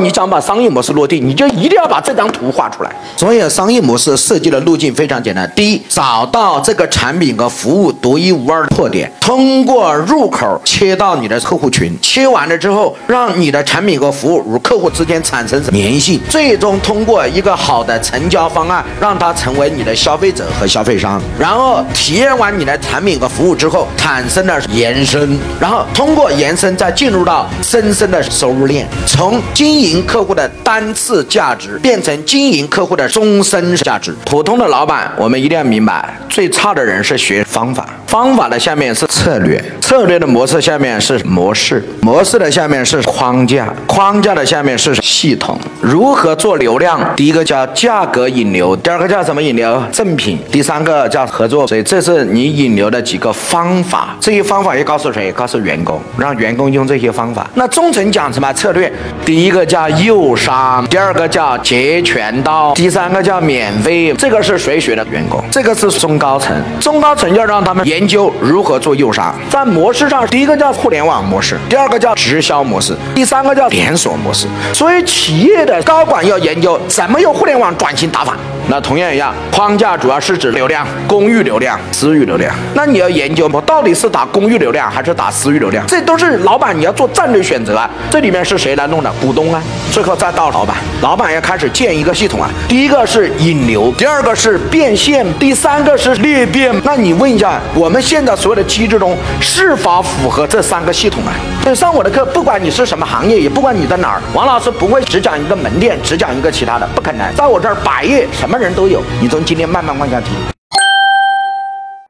你想把商业模式落地，你就一定要把这张图画出来。所以商业模式设计的路径非常简单：第一，找到这个产品和服务独一无二的特点，通过入口切到你的客户群，切完了之后，让你的产品和服务与客户之间产生粘性，最终通过一个好的成交方案，让他成为你的消费者和消费商。然后体验完你的产品和服务之后，产生了延伸，然后通过延伸再进入到深深的收入链，从经营。客户的单次价值变成经营客户的终身价值。普通的老板，我们一定要明白，最差的人是学方法，方法的下面是策略，策略的模式下面是模式，模式的下面是框架，框架的下面是系统。如何做流量？第一个叫价格引流，第二个叫什么引流？赠品。第三个叫合作。所以这是你引流的几个方法。这些方法要告诉谁？告诉员工，让员工用这些方法。那中层讲什么策略？第一个叫。诱商，第二个叫截拳道，第三个叫免费，这个是谁学的？员工，这个是中高层，中高层要让他们研究如何做诱商。在模模式上，第一个叫互联网模式，第二个叫直销模式，第三个叫连锁模式。所以企业的高管要研究怎么用互联网转型打法。那同样一样，框架主要是指流量、公域流量、私域流量。那你要研究我到底是打公域流量还是打私域流量？这都是老板你要做战略选择啊。这里面是谁来弄的？股东啊。最后再到老板，老板要开始建一个系统啊。第一个是引流，第二个是变现，第三个是裂变。那你问一下，我们现在所有的机制中是是否符合这三个系统啊？所以上我的课，不管你是什么行业，也不管你在哪儿，王老师不会只讲一个门店，只讲一个其他的，不可能。在我这儿百业什么人都有，你从今天慢慢往下听。